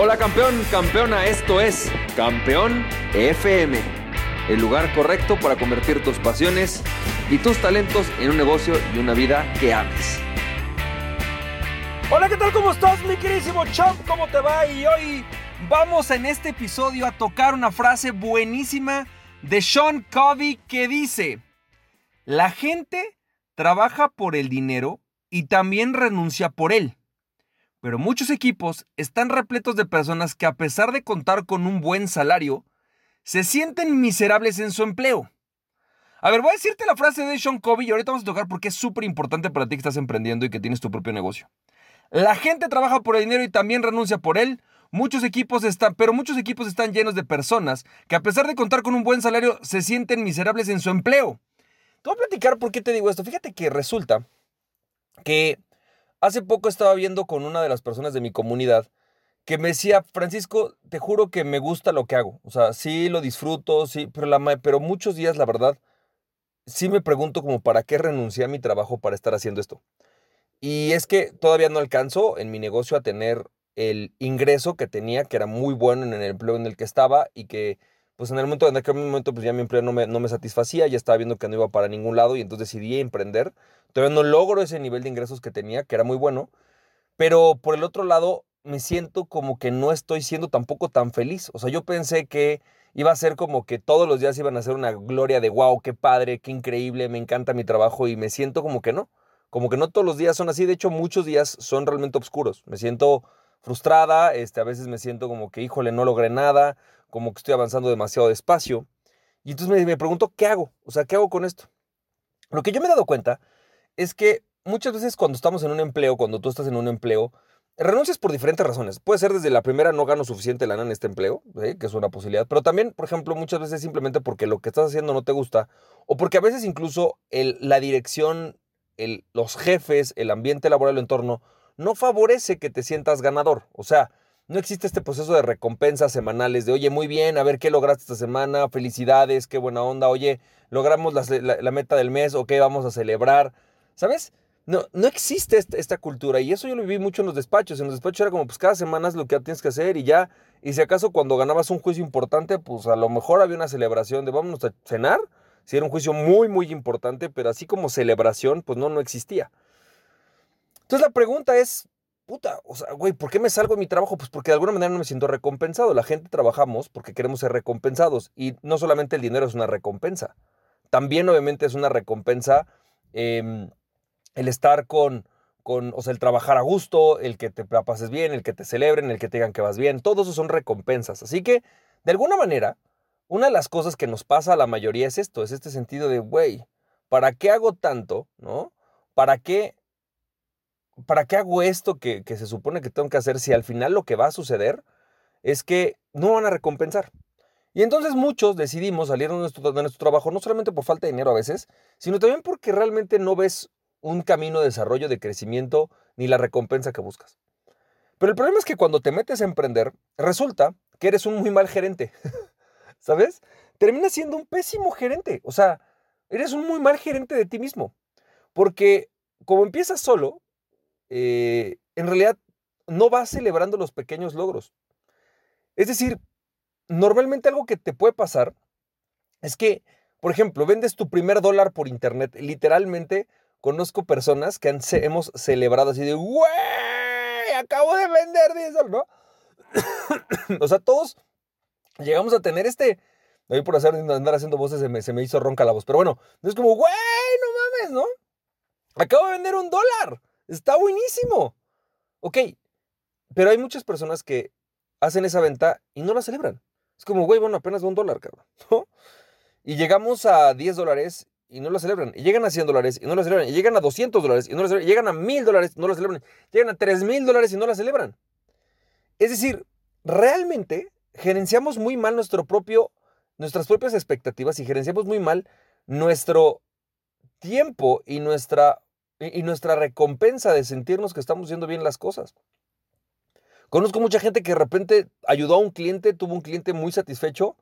Hola campeón, campeona, esto es Campeón FM, el lugar correcto para convertir tus pasiones y tus talentos en un negocio y una vida que ames. Hola, ¿qué tal? ¿Cómo estás, mi queridísimo champ? ¿Cómo te va? Y hoy vamos en este episodio a tocar una frase buenísima de Sean Covey que dice, la gente trabaja por el dinero y también renuncia por él. Pero muchos equipos están repletos de personas que a pesar de contar con un buen salario, se sienten miserables en su empleo. A ver, voy a decirte la frase de Sean Covey y ahorita vamos a tocar porque es súper importante para ti que estás emprendiendo y que tienes tu propio negocio. La gente trabaja por el dinero y también renuncia por él. Muchos equipos están, pero muchos equipos están llenos de personas que a pesar de contar con un buen salario se sienten miserables en su empleo. Te voy a platicar por qué te digo esto. Fíjate que resulta que Hace poco estaba viendo con una de las personas de mi comunidad que me decía, Francisco, te juro que me gusta lo que hago. O sea, sí lo disfruto, sí, pero, la, pero muchos días, la verdad, sí me pregunto como para qué renuncié a mi trabajo para estar haciendo esto. Y es que todavía no alcanzo en mi negocio a tener el ingreso que tenía, que era muy bueno en el empleo en el que estaba y que pues en el momento, en aquel momento, pues ya mi empleo no me, no me satisfacía, ya estaba viendo que no iba para ningún lado y entonces decidí emprender. Todavía no logro ese nivel de ingresos que tenía, que era muy bueno, pero por el otro lado me siento como que no estoy siendo tampoco tan feliz. O sea, yo pensé que iba a ser como que todos los días iban a ser una gloria de wow, qué padre, qué increíble, me encanta mi trabajo y me siento como que no. Como que no todos los días son así, de hecho muchos días son realmente oscuros. Me siento frustrada, este, a veces me siento como que, híjole, no logré nada, como que estoy avanzando demasiado despacio. Y entonces me, me pregunto, ¿qué hago? O sea, ¿qué hago con esto? Lo que yo me he dado cuenta es que muchas veces cuando estamos en un empleo, cuando tú estás en un empleo, renuncias por diferentes razones. Puede ser desde la primera no gano suficiente lana en este empleo, que es una posibilidad, pero también, por ejemplo, muchas veces simplemente porque lo que estás haciendo no te gusta, o porque a veces incluso el, la dirección, el, los jefes, el ambiente laboral, el entorno, no favorece que te sientas ganador. O sea, no existe este proceso de recompensas semanales de, oye, muy bien, a ver qué lograste esta semana, felicidades, qué buena onda, oye, logramos la, meta del mes, ok, vamos a celebrar, ¿sabes? No, no existe esta, cultura y eso yo lo viví mucho en los despachos. En los despachos era como, pues cada semana es lo que tienes que hacer y ya. Y si acaso cuando ganabas un juicio importante, pues a lo mejor había una celebración de vámonos a cenar. Si era un juicio muy, muy importante, pero así como celebración, pues no, no existía. Entonces la pregunta es, puta, o sea, güey, ¿por qué me salgo de mi trabajo? Pues porque de alguna manera no me siento recompensado. La gente trabajamos porque queremos ser recompensados y no solamente el dinero es una recompensa, también obviamente es una recompensa em, el estar con, con, o sea, el trabajar a gusto, el que te pases bien, el que te celebren, el que te digan que vas bien, todos eso son recompensas. Así que, de alguna manera, una de las cosas que nos pasa a la mayoría es esto, es este sentido de, güey, ¿para qué hago tanto? ¿No? ¿Para qué ¿para qué hago esto que, se supone que tengo que hacer si al final lo que va a suceder es que no van a recompensar? Y entonces muchos decidimos salir de nuestro, de nuestro trabajo no solamente por falta de dinero a veces, sino también porque realmente no ves un camino de desarrollo, de crecimiento, ni la recompensa que buscas. Pero el problema es que cuando te metes a emprender, resulta que eres un muy mal gerente. ¿Sabes? Terminas siendo un pésimo gerente. O sea, eres un muy mal gerente de ti mismo. Porque como empiezas solo, eh, en realidad no vas celebrando los pequeños logros. Es decir, normalmente algo que te puede pasar es que, por ejemplo, vendes tu primer dólar por internet. Literalmente conozco personas que hemos celebrado así de, güey, acabo de vender 10 dólares, ¿no? o sea, todos llegamos a tener este... Hoy por hacer, andar haciendo voces se me, se me hizo ronca la voz. Pero bueno, es como, güey, no mames, ¿no? Acabo de vender un dólar. Está buenísimo. Ok, pero hay muchas personas que hacen esa venta y no la celebran. Es como, güey, bueno, apenas va un dólar, cabrón. Y llegamos a 10 dólares y no lo celebran. Y llegan a 100 dólares y no lo celebran. Y llegan a 200 dólares y no lo celebran. Llegan a 1000 dólares y no lo celebran. Llegan a 3000 dólares y no la celebran. Es decir, realmente gerenciamos muy mal nuestro propio, nuestras propias expectativas y gerenciamos muy mal nuestro tiempo y nuestra y nuestra recompensa de sentirnos que estamos haciendo bien las cosas. Conozco mucha gente que de repente ayudó a un cliente, tuvo un cliente muy satisfecho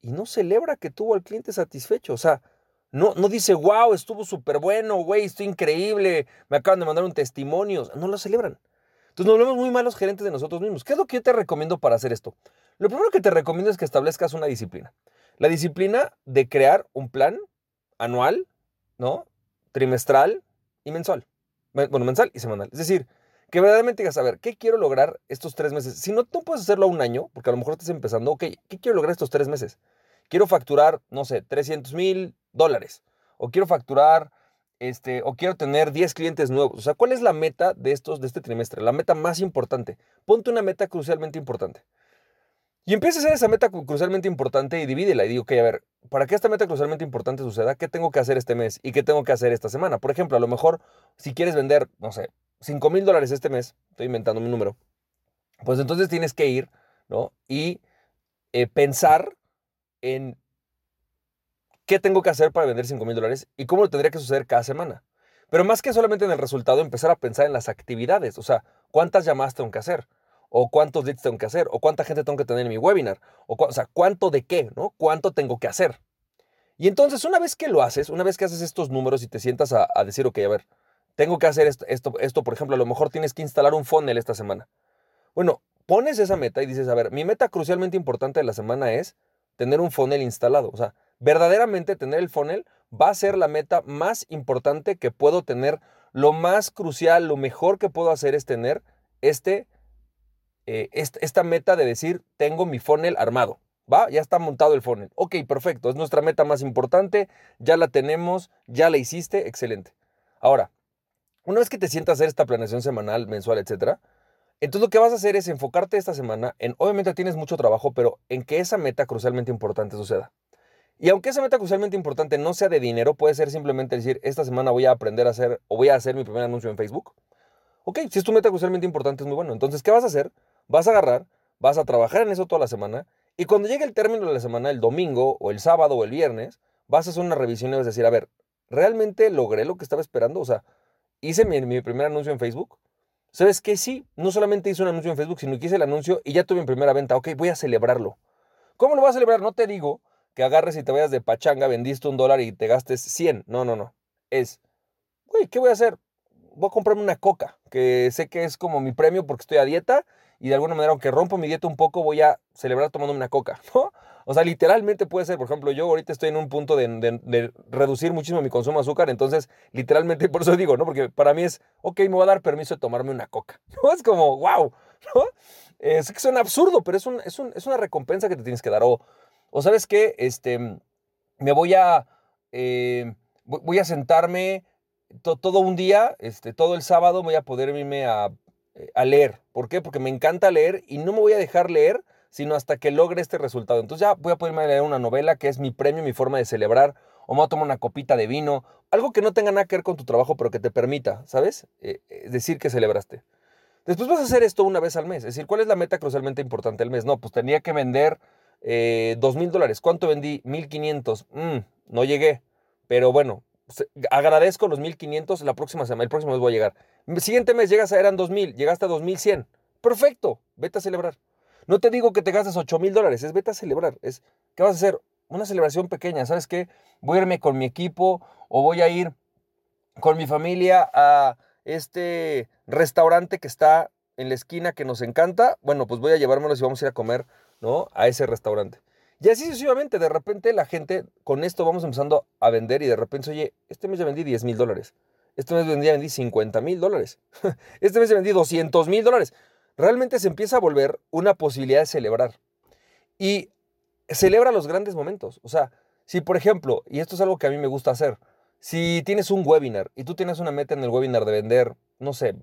y no celebra que tuvo al cliente satisfecho. O sea, no, no dice, wow, estuvo súper bueno, güey, estoy increíble, me acaban de mandar un testimonio. No lo celebran. Entonces nos volvemos muy malos gerentes de nosotros mismos. ¿Qué es lo que yo te recomiendo para hacer esto? Lo primero que te recomiendo es que establezcas una disciplina. La disciplina de crear un plan anual, ¿no? Trimestral y mensual. Bueno, mensual y semanal. Es decir, que verdaderamente digas, a ver, ¿qué quiero lograr estos tres meses? Si no, tú puedes hacerlo a un año, porque a lo mejor estás empezando, ok, ¿qué quiero lograr estos tres meses? Quiero facturar, no sé, 300 mil dólares. O quiero facturar, este, o quiero tener 10 clientes nuevos. O sea, ¿cuál es la meta de estos, de este trimestre? La meta más importante. Ponte una meta crucialmente importante. Y empieza a hacer esa meta crucialmente importante y divídela y digo, ok, a ver, para que esta meta crucialmente importante suceda, ¿qué tengo que hacer este mes y qué tengo que hacer esta semana? Por ejemplo, a lo mejor si quieres vender, no sé, 5 mil dólares este mes, estoy inventando mi número, pues entonces tienes que ir, ¿no? Y eh, pensar en qué tengo que hacer para vender 5 mil dólares y cómo lo tendría que suceder cada semana. Pero más que solamente en el resultado, empezar a pensar en las actividades, o sea, cuántas llamadas tengo que hacer, o cuántos leads tengo que hacer, o cuánta gente tengo que tener en mi webinar, o, o sea, cuánto de qué, ¿no? Cuánto tengo que hacer. Y entonces, una vez que lo haces, una vez que haces estos números y te sientas a, decir, ok, a ver, tengo que hacer esto, esto, esto, por ejemplo, a lo mejor tienes que instalar un funnel esta semana. Bueno, pones esa meta y dices, a ver, mi meta crucialmente importante de la semana es tener un funnel instalado. O sea, verdaderamente tener el funnel va a ser la meta más importante que puedo tener. Lo más crucial, lo mejor que puedo hacer es tener este, eh, esta meta de decir, tengo mi funnel armado. ¿Va? Ya está montado el funnel. Ok, perfecto. Es nuestra meta más importante. Ya la tenemos. Ya la hiciste. Excelente. Ahora, una vez que te sientas a hacer esta planeación semanal, mensual, etcétera, entonces lo que vas a hacer es enfocarte esta semana en, obviamente tienes mucho trabajo, pero en que esa meta crucialmente importante suceda. Y aunque esa meta crucialmente importante no sea de dinero, puede ser simplemente decir, esta semana voy a aprender a hacer o voy a hacer mi primer anuncio en Facebook. Ok, si es tu meta crucialmente importante es muy bueno. Entonces, ¿qué vas a hacer? Vas a agarrar, vas a trabajar en eso toda la semana y cuando llegue el término de la semana, el domingo o el sábado o el viernes, vas a hacer una revisión y vas a decir, a ver, ¿realmente logré lo que estaba esperando? O sea, hice mi, primer anuncio en Facebook. ¿Sabes qué? Sí, no solamente hice un anuncio en Facebook, sino que hice el anuncio y ya tuve mi primera venta. Ok, voy a celebrarlo. ¿Cómo lo voy a celebrar? No te digo que agarres y te vayas de pachanga, vendiste un dólar y te gastes 100. No, no, no. Es, güey, ¿qué voy a hacer? Voy a comprarme una coca, que sé que es como mi premio porque estoy a dieta y de alguna manera, aunque rompo mi dieta un poco, voy a celebrar tomando una coca, ¿no? O sea, literalmente puede ser, por ejemplo, yo ahorita estoy en un punto de, reducir muchísimo mi consumo de azúcar, entonces literalmente por eso digo, ¿no? Porque para mí es, ok, me voy a dar permiso de tomarme una coca, ¿no? Es como, wow, ¿no? Es que absurdo, pero es, un, es, un, es, una recompensa que te tienes que dar. O, o ¿sabes qué? Este, me voy a, eh, voy a sentarme todo un día, este, todo el sábado voy a poder irme a, eh, a leer. ¿Por qué? Porque me encanta leer y no me voy a dejar leer sino hasta que logre este resultado. Entonces ya voy a poderme leer una novela que es mi premio, mi forma de celebrar, o me voy a tomar una copita de vino, algo que no tenga nada que ver con tu trabajo, pero que te permita, ¿sabes? Eh, eh, decir que celebraste. Después vas a hacer esto una vez al mes. Es decir, ¿cuál es la meta crucialmente importante al mes? No, pues tenía que vender dos mil dólares. ¿Cuánto vendí? 1500. Mm, no llegué. Pero bueno, agradezco los 1500. La próxima semana, el próximo mes voy a llegar. El siguiente mes llegas a eran 2000, llegaste a 2100. Perfecto, vete a celebrar. No te digo que te gastes 8 mil dólares, es vete a celebrar. Es, ¿Qué vas a hacer? Una celebración pequeña, ¿sabes qué? Voy a irme con mi equipo o voy a ir con mi familia a este restaurante que está en la esquina que nos encanta. Bueno, pues voy a llevármelos y vamos a ir a comer, ¿no? A ese restaurante. Y así sucesivamente, de repente la gente, con esto vamos empezando a vender y de repente, oye, este mes ya vendí 10 mil dólares. Este mes ya vendí 50 mil dólares. Este mes vendí 200 mil dólares realmente se empieza a volver una posibilidad de celebrar. Y celebra los grandes momentos. O sea, si por ejemplo, y esto es algo que a mí me gusta hacer, si tienes un webinar y tú tienes una meta en el webinar de vender, no sé,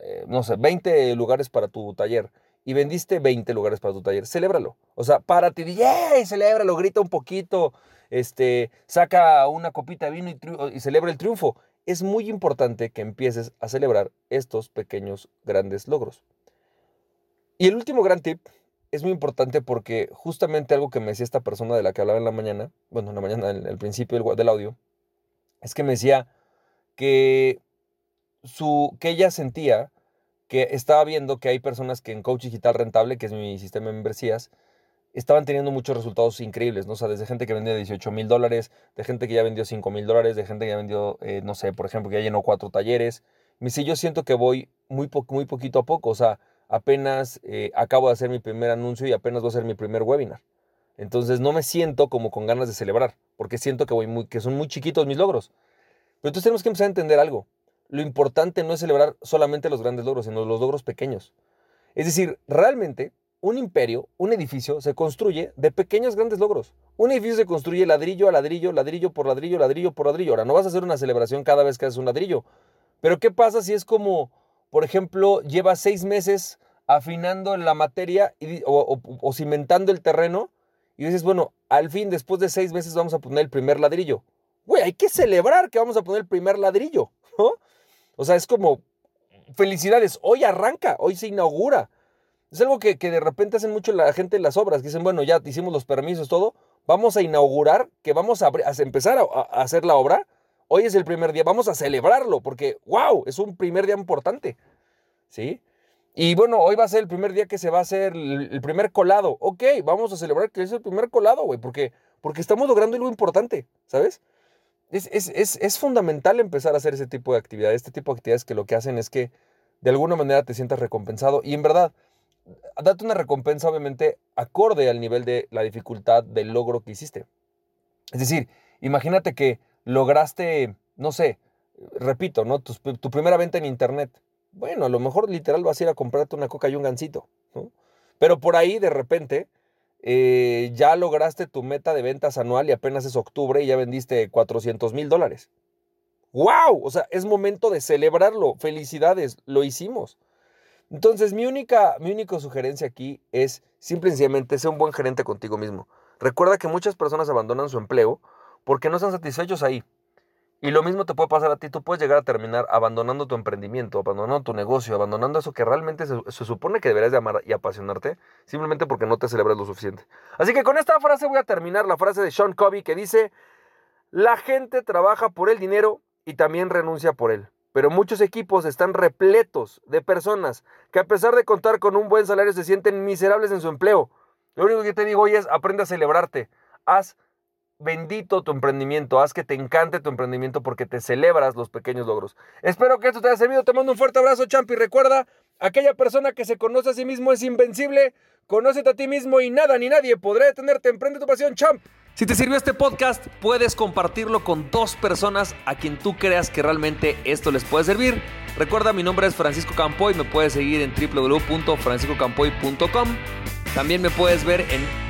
eh, no sé, 20 lugares para tu taller y vendiste 20 lugares para tu taller, celébralo. O sea, párate y ¡yay! Celébralo, grita un poquito, este, saca una copita de vino y, y celebra el triunfo. Es muy importante que empieces a celebrar estos pequeños grandes logros. Y el último gran tip es muy importante porque justamente algo que me decía esta persona de la que hablaba en la mañana, bueno, en la mañana, el principio del, audio, es que me decía que, su, que ella sentía que estaba viendo que hay personas que en Coach Digital Rentable, que es mi sistema de membresías, estaban teniendo muchos resultados increíbles, ¿no? O sea, desde gente que vendía 18 mil dólares, de gente que ya vendió 5 mil dólares, de gente que ya vendió, eh, no sé, por ejemplo, que ya llenó cuatro talleres. Me dice, yo siento que voy muy, muy poquito a poco. O sea, apenas eh, acabo de hacer mi primer anuncio y apenas voy a hacer mi primer webinar. Entonces no me siento como con ganas de celebrar, porque siento que, voy muy, que son muy chiquitos mis logros. Pero entonces tenemos que empezar a entender algo. Lo importante no es celebrar solamente los grandes logros, sino los logros pequeños. Es decir, realmente un imperio, un edificio, se construye de pequeños grandes logros. Un edificio se construye ladrillo a ladrillo, ladrillo por ladrillo, ladrillo por ladrillo. Ahora, no vas a hacer una celebración cada vez que haces un ladrillo. Pero ¿qué pasa si es como, por ejemplo, llevas seis meses afinando la materia o, cimentando el terreno y dices, bueno, al fin, después de seis meses vamos a poner el primer ladrillo. Güey, hay que celebrar que vamos a poner el primer ladrillo. O sea, es como, felicidades, hoy arranca, hoy se inaugura. Es algo que, de repente hacen mucho la gente en las obras, que dicen, bueno, ya hicimos los permisos, todo, vamos a inaugurar, que vamos a, empezar a, hacer la obra. Hoy es el primer día, vamos a celebrarlo, porque, wow, es un primer día importante. ¿Sí? Y bueno, hoy va a ser el primer día que se va a hacer el, primer colado. Ok, vamos a celebrar que es el primer colado, güey, porque, porque estamos logrando algo importante, ¿sabes? Es, es, fundamental empezar a hacer ese tipo de actividades, este tipo de actividades que lo que hacen es que de alguna manera te sientas recompensado. Y en verdad, date una recompensa obviamente acorde al nivel de la dificultad del logro que hiciste. Es decir, imagínate que lograste, no sé, repito, ¿no? Tu, primera venta en internet. Bueno, a lo mejor literal vas a ir a comprarte una coca y un gansito, Pero por ahí de repente eh, ya lograste tu meta de ventas anual y apenas es octubre y ya vendiste 400 mil dólares. ¡Wow! O sea, es momento de celebrarlo. Felicidades, lo hicimos. Entonces, mi única, mi única sugerencia aquí es simple y sencillamente ser un buen gerente contigo mismo. Recuerda que muchas personas abandonan su empleo porque no están satisfechos ahí. Y lo mismo te puede pasar a ti. Tú puedes llegar a terminar abandonando tu emprendimiento, abandonando tu negocio, abandonando eso que realmente se, supone que deberías de amar y apasionarte, simplemente porque no te celebras lo suficiente. Así que con esta frase voy a terminar la frase de Sean Covey que dice, la gente trabaja por el dinero y también renuncia por él pero muchos equipos están repletos de personas que a pesar de contar con un buen salario se sienten miserables en su empleo. Lo único que te digo hoy es aprende a celebrarte. Haz bendito tu emprendimiento, haz que te encante tu emprendimiento porque te celebras los pequeños logros. Espero que esto te haya servido. Te mando un fuerte abrazo, Champi. Recuerda, aquella persona que se conoce a sí mismo es invencible. Conócete a ti mismo y nada ni nadie podrá detenerte. Emprende tu pasión, champ. Si te sirvió este podcast, puedes compartirlo con dos personas a quien tú creas que realmente esto les puede servir. Recuerda, mi nombre es Francisco Campoy, me puedes seguir en www.franciscocampoy.com. También me puedes ver en